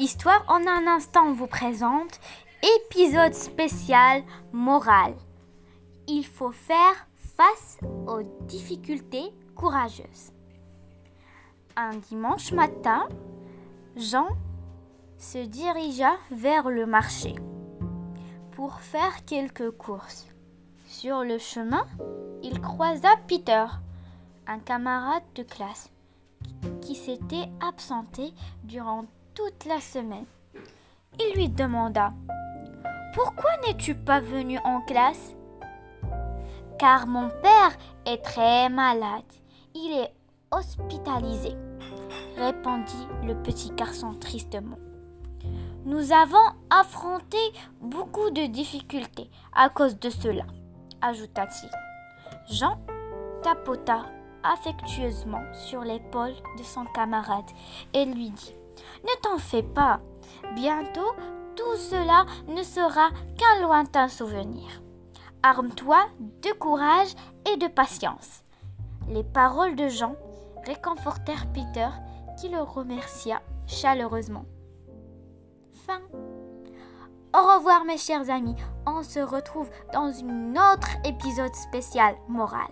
Histoire en un instant vous présente épisode spécial moral. Il faut faire face aux difficultés courageuses. Un dimanche matin, Jean se dirigea vers le marché pour faire quelques courses. Sur le chemin, il croisa Peter, un camarade de classe qui s'était absenté durant toute la semaine. Il lui demanda Pourquoi n'es-tu pas venu en classe? Car mon père est très malade. Il est hospitalisé, répondit le petit garçon tristement. Nous avons affronté beaucoup de difficultés à cause de cela, ajouta-t-il. Jean tapota affectueusement sur l'épaule de son camarade et lui dit Ne t'en fais pas, bientôt tout cela ne sera qu'un lointain souvenir. Arme-toi de courage et de patience. Les paroles de Jean réconfortèrent Peter qui le remercia chaleureusement. Fin. Au revoir mes chers amis, on se retrouve dans un autre épisode spécial moral.